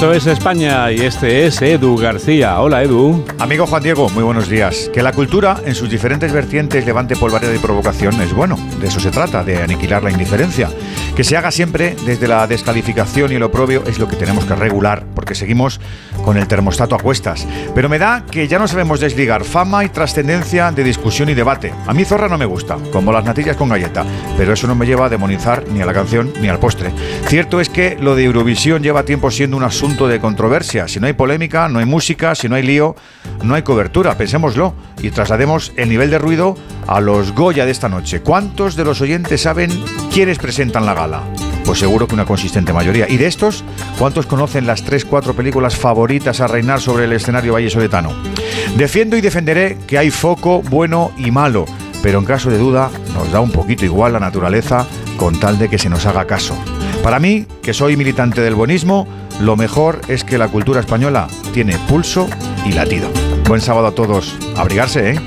Esto es España y este es Edu García. Hola Edu. Amigo Juan Diego, muy buenos días. Que la cultura en sus diferentes vertientes levante polvareda y provocación es bueno. De eso se trata, de aniquilar la indiferencia. Que se haga siempre desde la descalificación y el oprobio es lo que tenemos que regular, porque seguimos con el termostato a cuestas. Pero me da que ya no sabemos desligar fama y trascendencia de discusión y debate. A mí Zorra no me gusta, como las natillas con galleta, pero eso no me lleva a demonizar ni a la canción ni al postre. Cierto es que lo de Eurovisión lleva tiempo siendo un asunto de controversia. Si no hay polémica, no hay música, si no hay lío, no hay cobertura. Pensémoslo y traslademos el nivel de ruido a los Goya de esta noche. ¿Cuántos de los oyentes saben quiénes presentan la gala? Pues seguro que una consistente mayoría. ¿Y de estos, cuántos conocen las 3-4 películas favoritas a reinar sobre el escenario vallesoletano? Defiendo y defenderé que hay foco bueno y malo, pero en caso de duda nos da un poquito igual la naturaleza con tal de que se nos haga caso. Para mí, que soy militante del buenismo, lo mejor es que la cultura española tiene pulso y latido. Buen sábado a todos. Abrigarse, ¿eh?